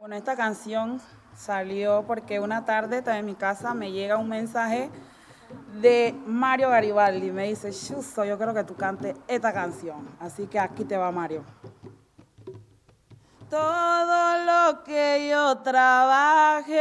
Bueno, esta canción salió porque una tarde en mi casa me llega un mensaje de Mario Garibaldi. Me dice, Chuso, yo creo que tú cantes esta canción. Así que aquí te va Mario. Todo lo que yo trabaje